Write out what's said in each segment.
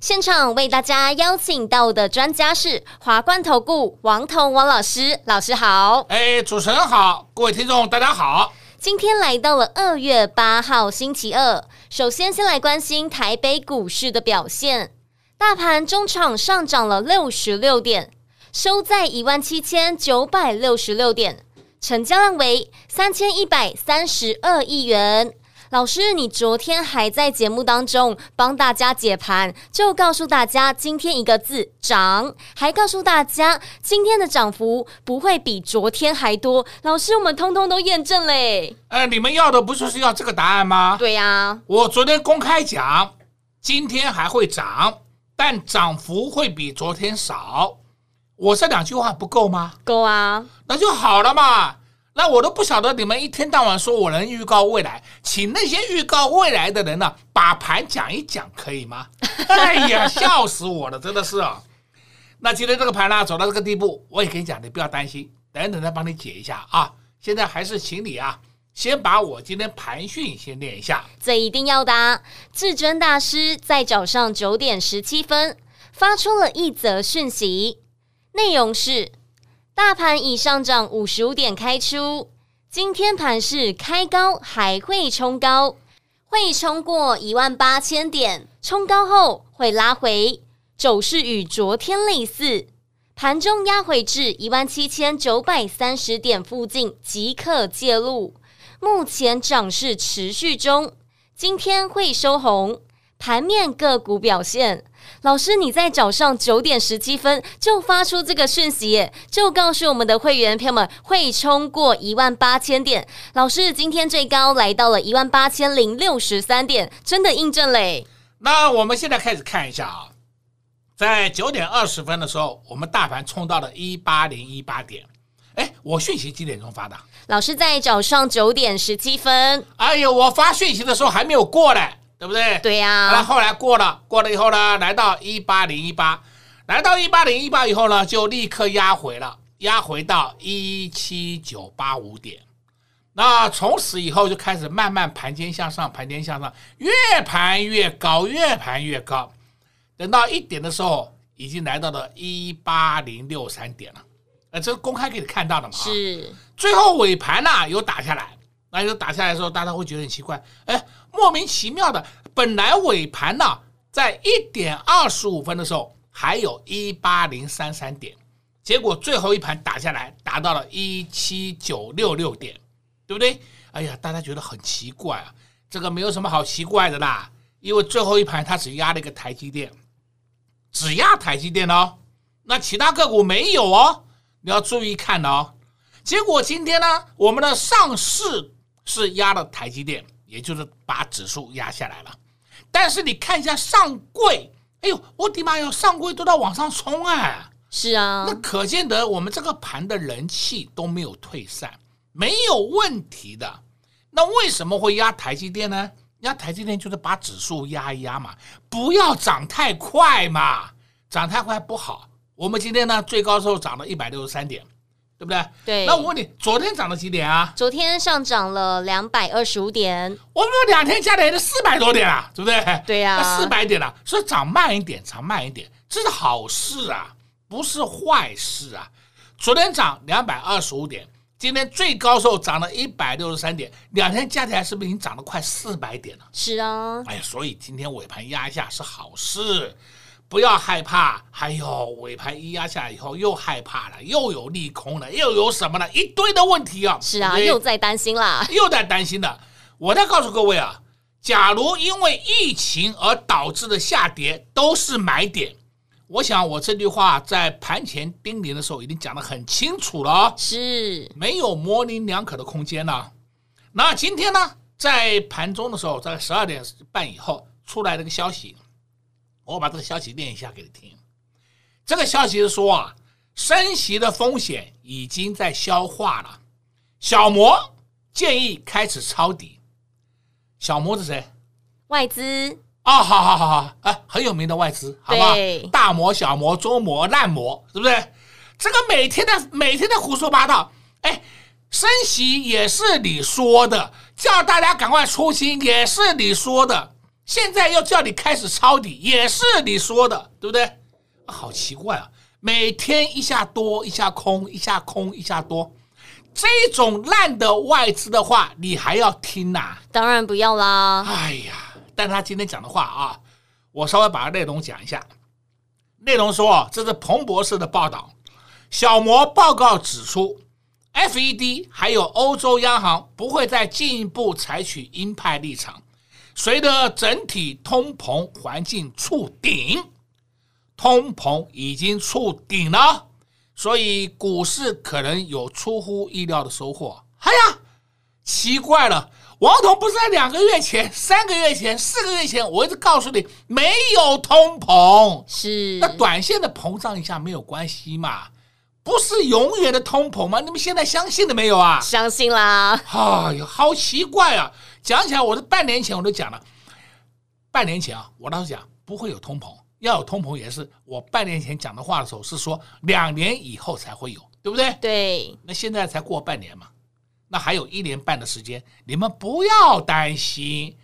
现场为大家邀请到的专家是华冠投顾王彤王老师，老师好。哎，主持人好，各位听众大家好。今天来到了二月八号星期二，首先先来关心台北股市的表现，大盘中场上涨了六十六点，收在一万七千九百六十六点，成交量为三千一百三十二亿元。老师，你昨天还在节目当中帮大家解盘，就告诉大家今天一个字涨，还告诉大家今天的涨幅不会比昨天还多。老师，我们通通都验证嘞。呃，你们要的不就是要这个答案吗？对呀、啊，我昨天公开讲，今天还会涨，但涨幅会比昨天少。我这两句话不够吗？够啊，那就好了嘛。那我都不晓得你们一天到晚说我能预告未来，请那些预告未来的人呢、啊，把盘讲一讲，可以吗？哎呀，笑死我了，真的是啊。那今天这个盘呢，走到这个地步，我也跟你讲，你不要担心，等等再帮你解一下啊。现在还是请你啊，先把我今天盘讯先念一下。这一定要的啊。至尊大师在早上九点十七分发出了一则讯息，内容是。大盘已上涨五十五点开出，今天盘势开高还会冲高，会冲过一万八千点，冲高后会拉回，走势与昨天类似，盘中压回至一万七千九百三十点附近即可介入，目前涨势持续中，今天会收红。盘面个股表现，老师你在早上九点十七分就发出这个讯息，就告诉我们的会员朋友们会冲过一万八千点。老师今天最高来到了一万八千零六十三点，真的印证嘞。那我们现在开始看一下啊，在九点二十分的时候，我们大盘冲到了一八零一八点。哎，我讯息几点钟发的？老师在早上九点十七分。哎呦，我发讯息的时候还没有过嘞。对不对？对呀、啊。那后来过了，过了以后呢，来到一八零一八，来到一八零一八以后呢，就立刻压回了，压回到一七九八五点。那从此以后就开始慢慢盘间向上，盘间向上，越盘越高，越盘越高。等到一点的时候，已经来到了一八零六三点了。呃，这是公开给你看到的嘛？是。最后尾盘呢、啊，有打下来。那就打下来的时候，大家会觉得很奇怪，哎，莫名其妙的，本来尾盘呢，在一点二十五分的时候还有一八零三三点，结果最后一盘打下来达到了一七九六六点，对不对？哎呀，大家觉得很奇怪啊，这个没有什么好奇怪的啦，因为最后一盘它只压了一个台积电，只压台积电哦，那其他个股没有哦，你要注意看哦。结果今天呢，我们的上市。是压了台积电，也就是把指数压下来了。但是你看一下上柜，哎呦，我的妈哟，上柜都在往上冲啊！是啊，那可见得我们这个盘的人气都没有退散，没有问题的。那为什么会压台积电呢？压台积电就是把指数压一压嘛，不要涨太快嘛，涨太快不好。我们今天呢，最高时候涨了一百六十三点。对不对？对。那我问你，昨天涨了几点啊？昨天上涨了两百二十五点。我们两天加起来就四百多点啊，对不对？对呀、啊。四百点了、啊，所以涨慢一点，涨慢一点，这是好事啊，不是坏事啊。昨天涨两百二十五点，今天最高时候涨了一百六十三点，两天加起来是不是已经涨了快四百点了？是啊。哎呀，所以今天尾盘压一下是好事。不要害怕，还有尾盘一压下来以后又害怕了，又有利空了，又有什么了？一堆的问题啊！是啊，又在担心啦，又在担心了。我再告诉各位啊，假如因为疫情而导致的下跌都是买点，我想我这句话在盘前叮咛的时候已经讲得很清楚了哦，是没有模棱两可的空间了。那今天呢，在盘中的时候，在十二点半以后出来了个消息。我把这个消息念一下给你听。这个消息是说啊，升息的风险已经在消化了。小摩建议开始抄底。小摩是谁？外资。啊，好好好好，哎，很有名的外资，好吧？大摩、小摩、中摩、烂摩，是不是？这个每天的每天的胡说八道，哎，升息也是你说的，叫大家赶快出清也是你说的，现在又叫你开始抄底也是你说的，对不对？好奇怪啊，每天一下多一下空，一下空一下多，这种烂的外资的话，你还要听呐？当然不要啦！哎呀。但他今天讲的话啊，我稍微把它内容讲一下。内容说，这是彭博士的报道。小摩报告指出，FED 还有欧洲央行不会再进一步采取鹰派立场。随着整体通膨环境触顶，通膨已经触顶了，所以股市可能有出乎意料的收获。哎呀，奇怪了。王彤不是在两个月前、三个月前、四个月前，我一直告诉你没有通膨，是那短线的膨胀一下没有关系嘛？不是永远的通膨吗？你们现在相信了没有啊？相信啦！哎呦，好奇怪啊！讲起来，我是半年前我都讲了，半年前啊，我当时讲不会有通膨，要有通膨也是我半年前讲的话的时候是说两年以后才会有，对不对？对。那现在才过半年嘛。那还有一年半的时间，你们不要担心。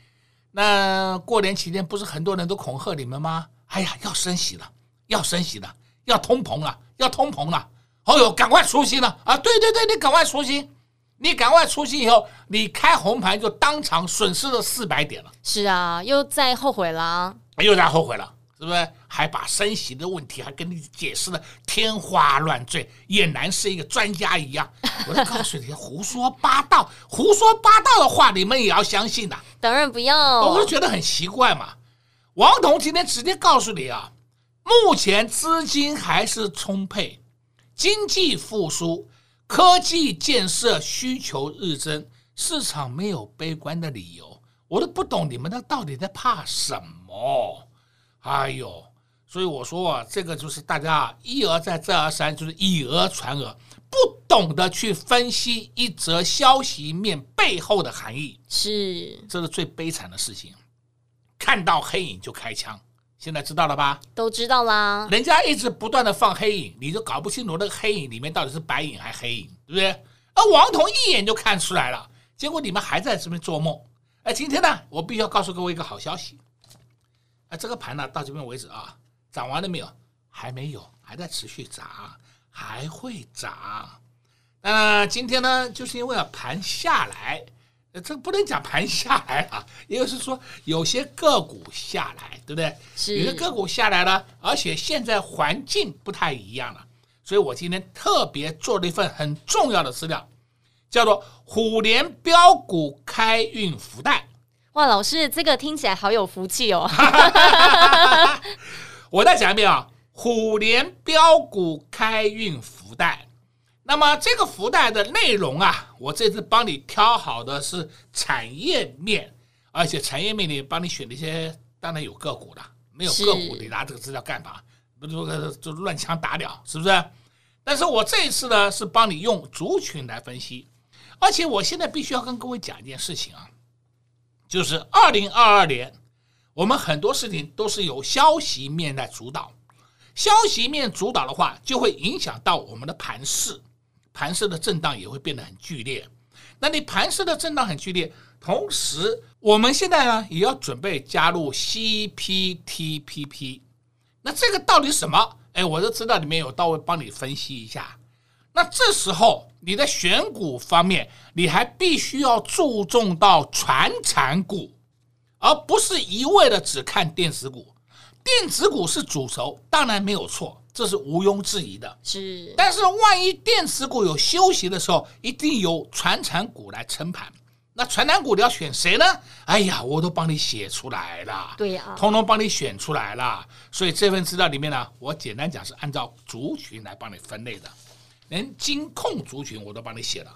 那过年期间不是很多人都恐吓你们吗？哎呀，要升息了，要升息了，要通膨了，要通膨了。哦哟，赶快出新了啊！对对对，你赶快出新，你赶快出去以后，你开红盘就当场损失了四百点了。是啊，又在后悔了，又在后悔了。是不是还把升息的问题还跟你解释的天花乱坠，俨然是一个专家一样？我就告诉你，胡说八道，胡说八道的话，你们也要相信呐？当然不要，我就觉得很奇怪嘛。王彤今天直接告诉你啊，目前资金还是充沛，经济复苏，科技建设需求日增，市场没有悲观的理由。我都不懂你们那到底在怕什么？哎呦，所以我说啊，这个就是大家一而再再而三，就是以讹传讹，不懂得去分析一则消息面背后的含义，是，这是最悲惨的事情。看到黑影就开枪，现在知道了吧？都知道啦。人家一直不断的放黑影，你就搞不清楚那个黑影里面到底是白影还是黑影，对不对？而王彤一眼就看出来了，结果你们还在这边做梦。哎，今天呢，我必须要告诉各位一个好消息。这个盘呢，到这边为止啊，涨完了没有？还没有，还在持续涨，还会涨。那今天呢，就是因为啊盘下来，这不能讲盘下来啊，也就是说有些个股下来，对不对？是。有些个股下来了，而且现在环境不太一样了，所以我今天特别做了一份很重要的资料，叫做虎年标股开运福袋。哇，老师，这个听起来好有福气哦！我再讲一遍啊，虎年标股开运福袋。那么这个福袋的内容啊，我这次帮你挑好的是产业面，而且产业面里帮你选了一些，当然有个股的，没有个股你拿这个资料干嘛？不就就乱枪打鸟，是不是？但是我这一次呢，是帮你用族群来分析，而且我现在必须要跟各位讲一件事情啊。就是二零二二年，我们很多事情都是由消息面来主导，消息面主导的话，就会影响到我们的盘势，盘势的震荡也会变得很剧烈。那你盘势的震荡很剧烈，同时我们现在呢也要准备加入 CPTPP，那这个到底什么？哎，我的资料里面有到位帮你分析一下。那这时候你在选股方面，你还必须要注重到传产股，而不是一味的只看电子股。电子股是主轴，当然没有错，这是毋庸置疑的。是，但是万一电池股有休息的时候，一定由传产股来撑盘。那传产股你要选谁呢？哎呀，我都帮你写出来了，对呀，通通帮你选出来了。所以这份资料里面呢，我简单讲是按照族群来帮你分类的。连金控族群我都帮你写了，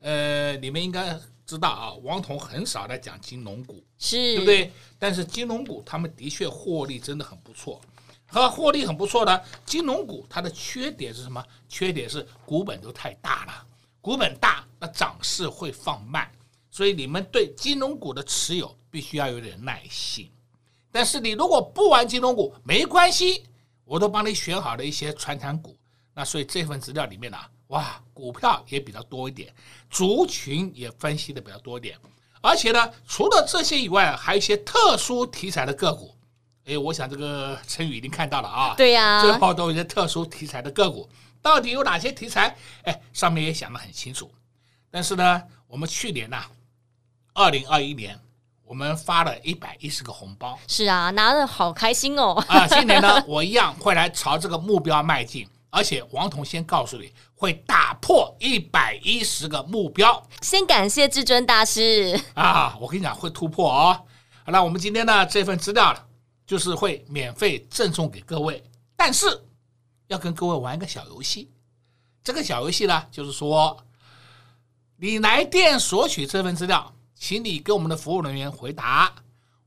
呃，你们应该知道啊，王彤很少在讲金融股，是对不对？但是金融股他们的确获利真的很不错，和获利很不错的金融股，它的缺点是什么？缺点是股本都太大了，股本大，那涨势会放慢，所以你们对金融股的持有必须要有点耐心。但是你如果不玩金融股，没关系，我都帮你选好了一些传产股。那所以这份资料里面呢、哇，股票也比较多一点，族群也分析的比较多一点，而且呢，除了这些以外，还有一些特殊题材的个股。哎，我想这个陈宇已经看到了啊，对呀、啊，最后都有一些特殊题材的个股，到底有哪些题材？哎，上面也想得很清楚。但是呢，我们去年呐、啊，二零二一年。我们发了一百一十个红包，是啊，拿的好开心哦。啊，今年呢，我一样会来朝这个目标迈进，而且王彤先告诉你，会打破一百一十个目标。先感谢至尊大师啊，我跟你讲会突破哦。好了，我们今天呢这份资料就是会免费赠送给各位，但是要跟各位玩一个小游戏。这个小游戏呢，就是说你来电索取这份资料。请你给我们的服务人员回答，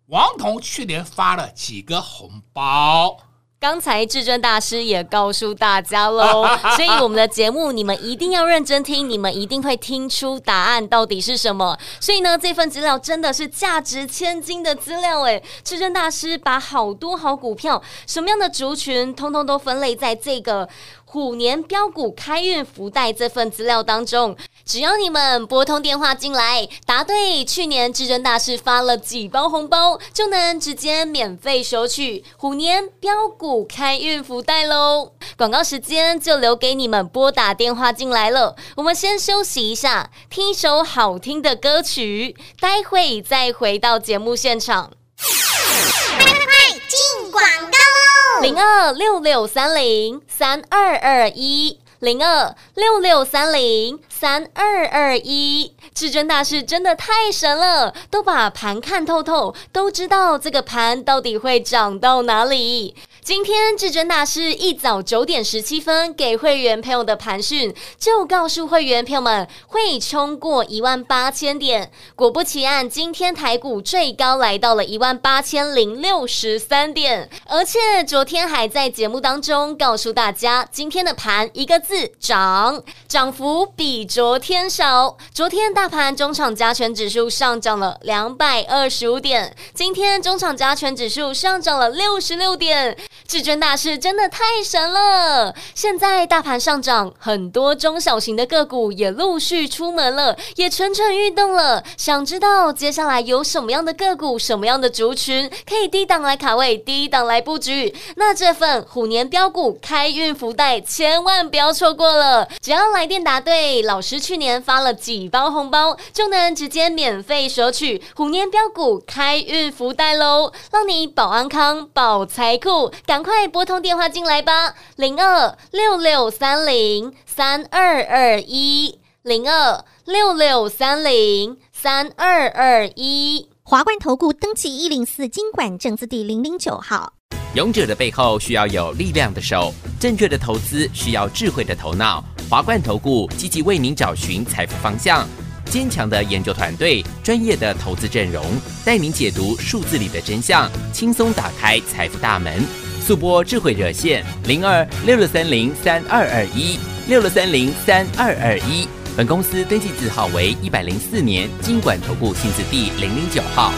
王彤去年发了几个红包？刚才至尊大师也告诉大家喽，所以我们的节目你们一定要认真听，你们一定会听出答案到底是什么。所以呢，这份资料真的是价值千金的资料诶，至尊大师把好多好股票，什么样的族群，通通都分类在这个。虎年标股开运福袋这份资料当中，只要你们拨通电话进来，答对去年至尊大师发了几包红包，就能直接免费收取虎年标股开运福袋喽。广告时间就留给你们拨打电话进来了。我们先休息一下，听一首好听的歌曲，待会再回到节目现场。快快快，进广告喽！零二六六三零三二二一，零二六六三零三二二一，至尊大师真的太神了，都把盘看透透，都知道这个盘到底会涨到哪里。今天至尊大师一早九点十七分给会员朋友的盘讯，就告诉会员朋友们会冲过一万八千点。果不其然，今天台股最高来到了一万八千零六十三点，而且昨天还在节目当中告诉大家，今天的盘一个字涨，涨幅比昨天少。昨天大盘中场加权指数上涨了两百二十五点，今天中场加权指数上涨了六十六点。至尊大师真的太神了！现在大盘上涨，很多中小型的个股也陆续出门了，也蠢蠢欲动了。想知道接下来有什么样的个股、什么样的族群可以低档来卡位、低档来布局？那这份虎年标股开运福袋千万不要错过了！只要来电答对，老师去年发了几包红包，就能直接免费索取虎年标股开运福袋喽，让你保安康、保财库。赶快拨通电话进来吧，零二六六三零三二二一，零二六六三零三二二一。华冠投顾登记一零四经管证字第零零九号。勇者的背后需要有力量的手，正确的投资需要智慧的头脑。华冠投顾积极为您找寻财富方向，坚强的研究团队，专业的投资阵容，带您解读数字里的真相，轻松打开财富大门。速播智慧热线零二六六三零三二二一六六三零三二二一，本公司登记字号为一百零四年金管投顾新字第零零九号。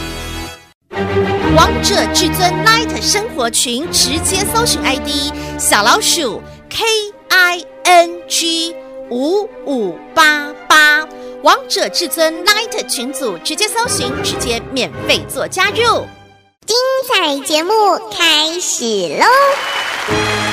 王者至尊 Light 生活群直接搜寻 ID 小老鼠 K I N G 五五八八，王者至尊 Light 群组直接搜寻，直接免费做加入。精彩节目开始喽！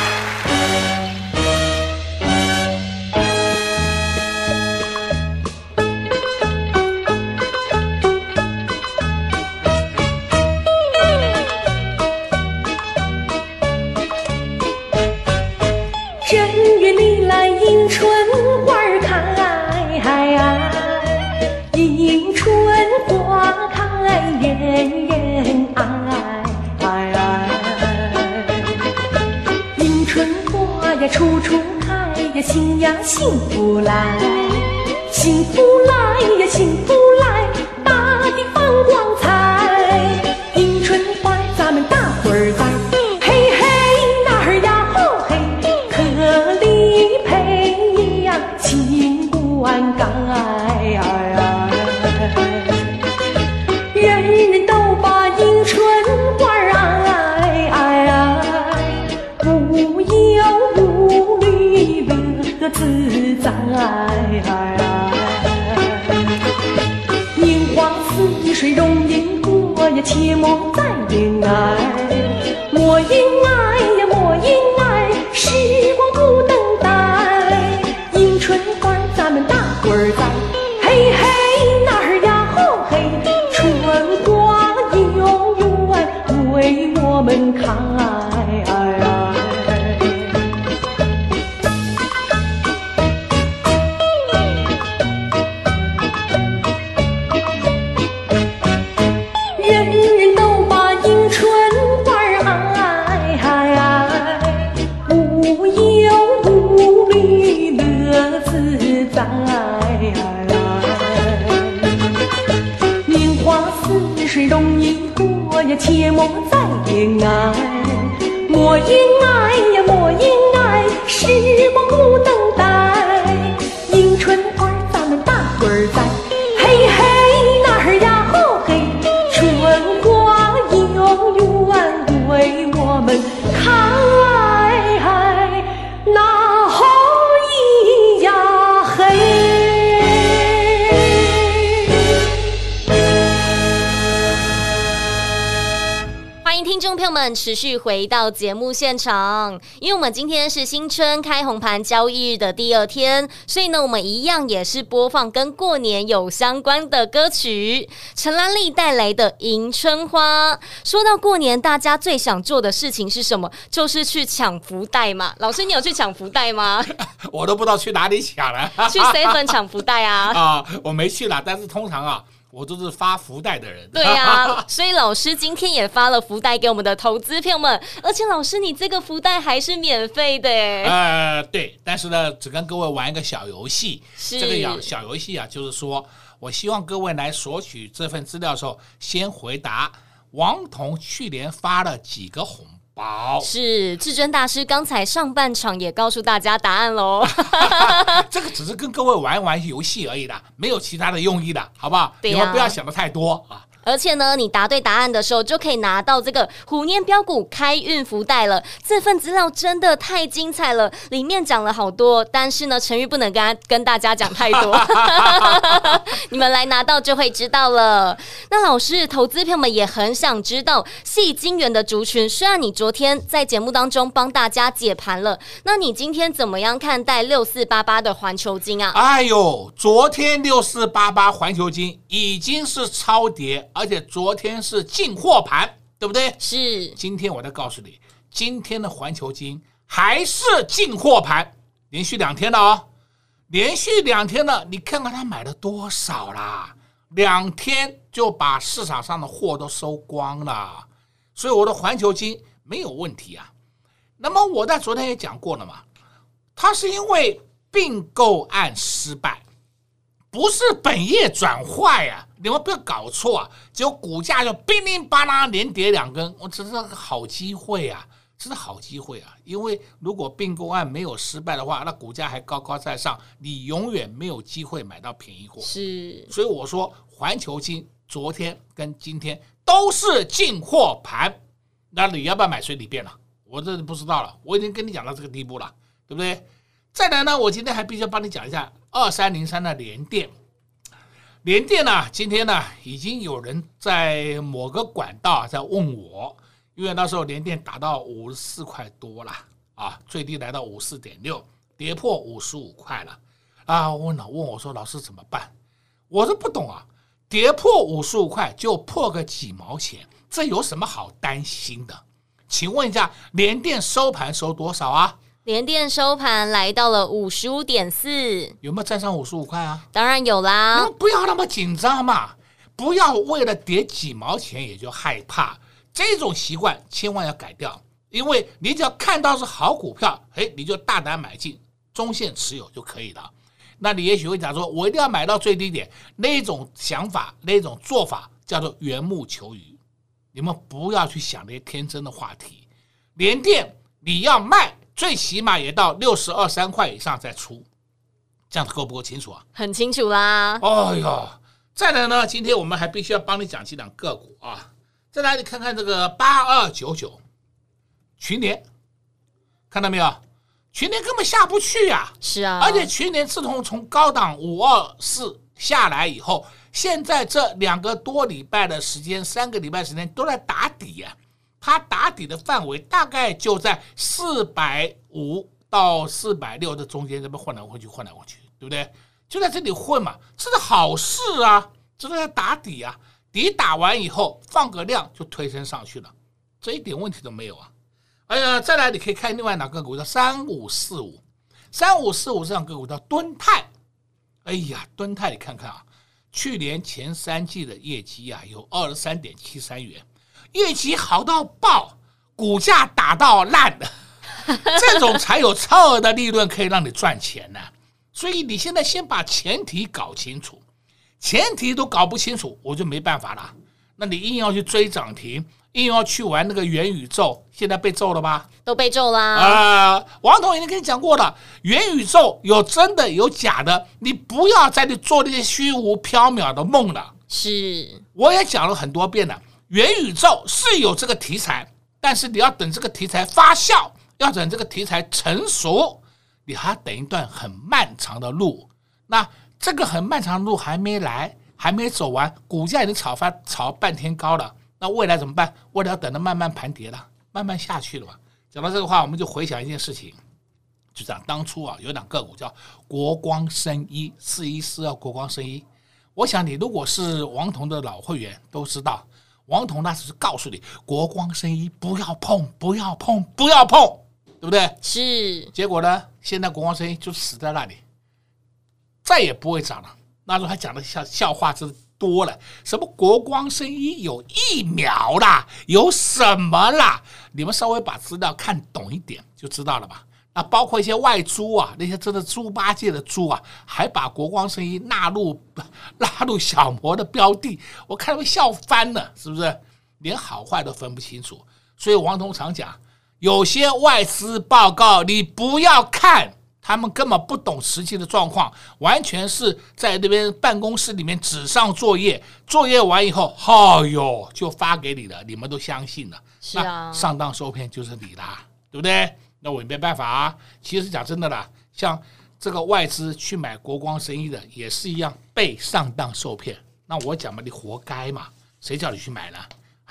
新呀幸福来，幸幸福来。莫因爱呀，莫因爱，时光不等待。迎春花咱们大伙儿栽，嘿嘿那儿呀吼嘿，春花永远为我们开。我应啊们持续回到节目现场，因为我们今天是新春开红盘交易日的第二天，所以呢，我们一样也是播放跟过年有相关的歌曲。陈兰丽带来的《迎春花》。说到过年，大家最想做的事情是什么？就是去抢福袋嘛。老师，你有去抢福袋吗？我都不知道去哪里抢了。去 seven 抢福袋啊？啊，我没去啦，但是通常啊。我都是发福袋的人，对呀、啊，所以老师今天也发了福袋给我们的投资朋友们，而且老师你这个福袋还是免费的，呃，对，但是呢，只跟各位玩一个小游戏，是。这个小小游戏啊，就是说我希望各位来索取这份资料的时候，先回答王彤去年发了几个红包，是至尊大师刚才上半场也告诉大家答案喽，这个只是跟各位玩一玩游戏而已的，没有其他的用意的，好不好？你们不要想的太多啊。而且呢，你答对答案的时候，就可以拿到这个虎年标股开运福袋了。这份资料真的太精彩了，里面讲了好多，但是呢，陈玉不能跟跟大家讲太多，你们来拿到就会知道了。那老师，投资朋友们也很想知道，细金元的族群，虽然你昨天在节目当中帮大家解盘了，那你今天怎么样看待六四八八的环球金啊？哎呦，昨天六四八八环球金已经是超跌。而且昨天是进货盘，对不对？是。今天我再告诉你，今天的环球金还是进货盘，连续两天了哦，连续两天了，你看看他买了多少啦？两天就把市场上的货都收光了，所以我的环球金没有问题啊。那么我在昨天也讲过了嘛，它是因为并购案失败。不是本业转坏呀，你们不要搞错啊！结果股价就乒铃吧啦连跌两根，我这是个好机会啊，这是好机会啊！因为如果并购案没有失败的话，那股价还高高在上，你永远没有机会买到便宜货。是，所以我说环球金昨天跟今天都是进货盘，那你要不要买随你便了？我这不知道了，我已经跟你讲到这个地步了，对不对？再来呢，我今天还必须要帮你讲一下二三零三的联电。联电呢，今天呢，已经有人在某个管道在问我，因为那时候联电达到五十四块多了啊，最低来到五四点六，跌破五十五块了啊。问了，问我说，老师怎么办？我说不懂啊，跌破五十五块就破个几毛钱，这有什么好担心的？请问一下，联电收盘收多少啊？联电收盘来到了五十五点四，有没有站上五十五块啊？当然有啦！你们不要那么紧张嘛，不要为了跌几毛钱也就害怕，这种习惯千万要改掉。因为你只要看到是好股票，哎，你就大胆买进，中线持有就可以了。那你也许会讲说，我一定要买到最低点。那种想法，那种做法叫做缘木求鱼。你们不要去想那些天真的话题。连电你要卖，最起码也到六十二三块以上再出，这样子够不够清楚啊？很清楚啦。哎呦，再来呢，今天我们还必须要帮你讲几档个股啊。再来，你看看这个八二九九群联，看到没有？群联根本下不去呀、啊。是啊，而且群联自从从高档五二四下来以后，现在这两个多礼拜的时间，三个礼拜时间都在打底呀、啊。它打底的范围大概就在四百五到四百六的中间，这边换来换去，换来换去，对不对？就在这里混嘛，这是好事啊，这是在打底啊。底打完以后，放个量就推升上去了，这一点问题都没有啊！哎呀，再来你可以看另外哪个股叫三五四五，三五四五这样个股叫敦泰。哎呀，敦泰你看看啊，去年前三季的业绩啊有二十三点七三元，业绩好到爆，股价打到烂的，这种才有超额的利润可以让你赚钱呢、啊。所以你现在先把前提搞清楚。前提都搞不清楚，我就没办法了。那你硬要去追涨停，硬要去玩那个元宇宙，现在被揍了吧？都被揍啦！啊、呃，王总已经跟你讲过了，元宇宙有真的有假的，你不要再去做那些虚无缥缈的梦了。是，我也讲了很多遍了，元宇宙是有这个题材，但是你要等这个题材发酵，要等这个题材成熟，你还等一段很漫长的路。那。这个很漫长的路还没来，还没走完，股价已经炒翻炒半天高了。那未来怎么办？未来要等着慢慢盘跌了，慢慢下去了嘛。讲到这个话，我们就回想一件事情，就讲当初啊，有两个股叫国光生医，四一四二国光生医。我想你如果是王彤的老会员都知道，王彤那只是告诉你国光生医不要碰，不要碰，不要碰，对不对？是。结果呢，现在国光生医就死在那里。再也不会涨了。那时候还讲的笑笑话真多了，什么国光生医有疫苗啦，有什么啦？你们稍微把资料看懂一点就知道了吧？那包括一些外租啊，那些真的猪八戒的猪啊，还把国光生意纳入 纳入小摩的标的，我看他们笑翻了，是不是？连好坏都分不清楚。所以王彤常讲，有些外资报告你不要看。他们根本不懂实际的状况，完全是在那边办公室里面纸上作业，作业完以后，哦哟，就发给你了，你们都相信了，是啊，上当受骗就是你啦，对不对？那我也没办法啊。其实讲真的啦，像这个外资去买国光生意的，也是一样被上当受骗。那我讲嘛，你活该嘛，谁叫你去买呢？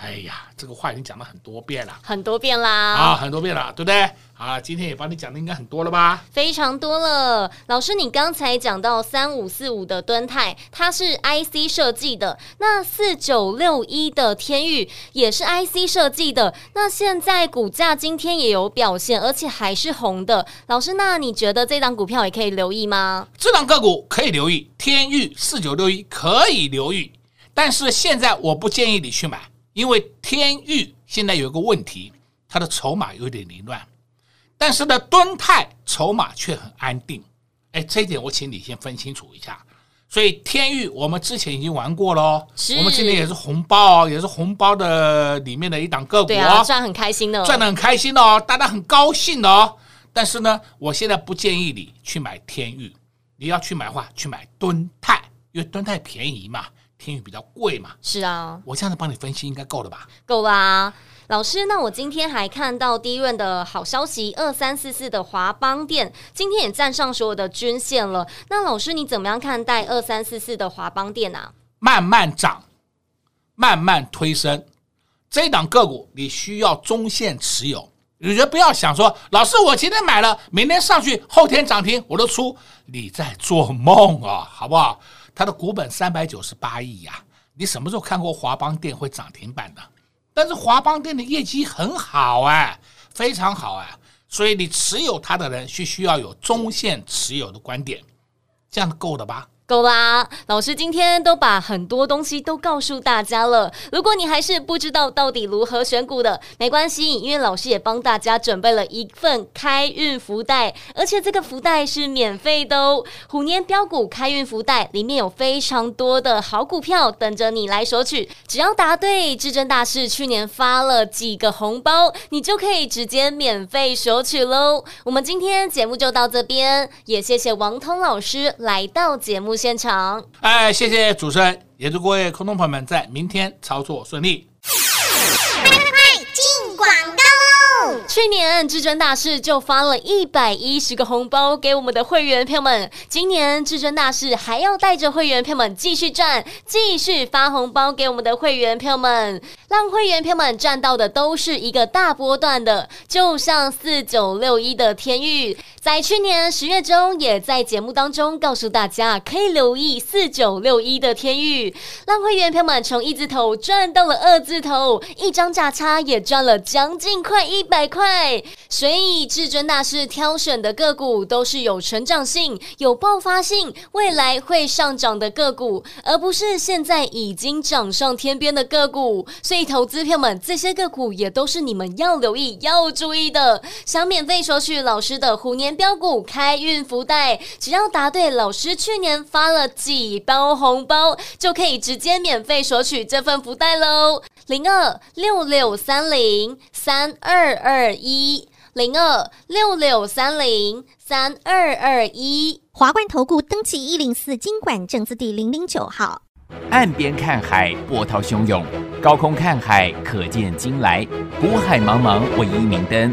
哎呀，这个话已经讲了很多遍了，很多遍啦，啊，很多遍了，对不对？啊，今天也帮你讲的应该很多了吧？非常多了。老师，你刚才讲到三五四五的敦泰，它是 IC 设计的；那四九六一的天钰也是 IC 设计的。那现在股价今天也有表现，而且还是红的。老师，那你觉得这档股票也可以留意吗？这档个股可以留意，天域四九六一可以留意，但是现在我不建议你去买。因为天域现在有一个问题，它的筹码有点凌乱，但是呢，敦泰筹码却很安定。哎，这一点我请你先分清楚一下。所以天域我们之前已经玩过喽，是我们今天也是红包，也是红包的里面的一档个股，对啊，赚很开心的，赚的很开心哦，大家很高兴哦。但是呢，我现在不建议你去买天域，你要去买的话，去买敦泰，因为敦泰便宜嘛。天宇比较贵嘛？是啊，我这样子帮你分析应该够了吧？够啦，老师。那我今天还看到第一轮的好消息，二三四四的华邦电今天也站上所有的均线了。那老师你怎么样看待二三四四的华邦电啊？慢慢涨，慢慢推升，这一档个股你需要中线持有。你就不要想说，老师我今天买了，明天上去，后天涨停我都出，你在做梦啊，好不好？它的股本三百九十八亿呀，你什么时候看过华邦电会涨停板的？但是华邦电的业绩很好哎，非常好哎，所以你持有它的人需需要有中线持有的观点，这样够的吧？够啦！老师今天都把很多东西都告诉大家了。如果你还是不知道到底如何选股的，没关系，因为老师也帮大家准备了一份开运福袋，而且这个福袋是免费的哦。虎年标股开运福袋里面有非常多的好股票等着你来索取，只要答对至尊大师去年发了几个红包，你就可以直接免费索取喽。我们今天节目就到这边，也谢谢王通老师来到节目现场，哎，谢谢主持人，也祝各位空中朋友们在明天操作顺利。去年至尊大师就发了一百一十个红包给我们的会员朋友们，今年至尊大师还要带着会员朋友们继续赚，继续发红包给我们的会员朋友们，让会员朋友们赚到的都是一个大波段的，就像四九六一的天域，在去年十月中也在节目当中告诉大家可以留意四九六一的天域，让会员朋友们从一字头赚到了二字头，一张价差也赚了将近快一百百块。所以至尊大师挑选的个股都是有成长性、有爆发性、未来会上涨的个股，而不是现在已经涨上天边的个股。所以，投资票们，这些个股也都是你们要留意、要注意的。想免费索取老师的虎年标股开运福袋，只要答对老师去年发了几包红包，就可以直接免费索取这份福袋喽。零二六六三零三二二一零二六六三零三二二一，华冠投顾登记一零四经管证字第零零九号。岸边看海，波涛汹涌；高空看海，可见金来。古海茫茫，唯一明灯。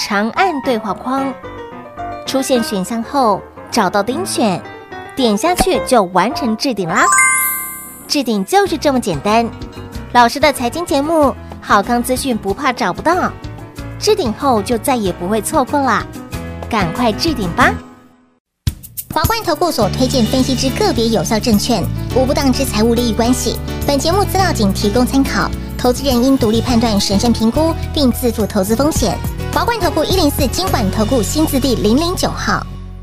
长按对话框，出现选项后找到钉选，点下去就完成置顶啦。置顶就是这么简单。老师的财经节目，好康资讯不怕找不到，置顶后就再也不会错过啦，赶快置顶吧。华冠投顾所推荐分析之个别有效证券，无不当之财务利益关系。本节目资料仅提供参考，投资人应独立判断、审慎评估，并自负投资风险。华冠投顾一零四金管投顾新字第零零九号。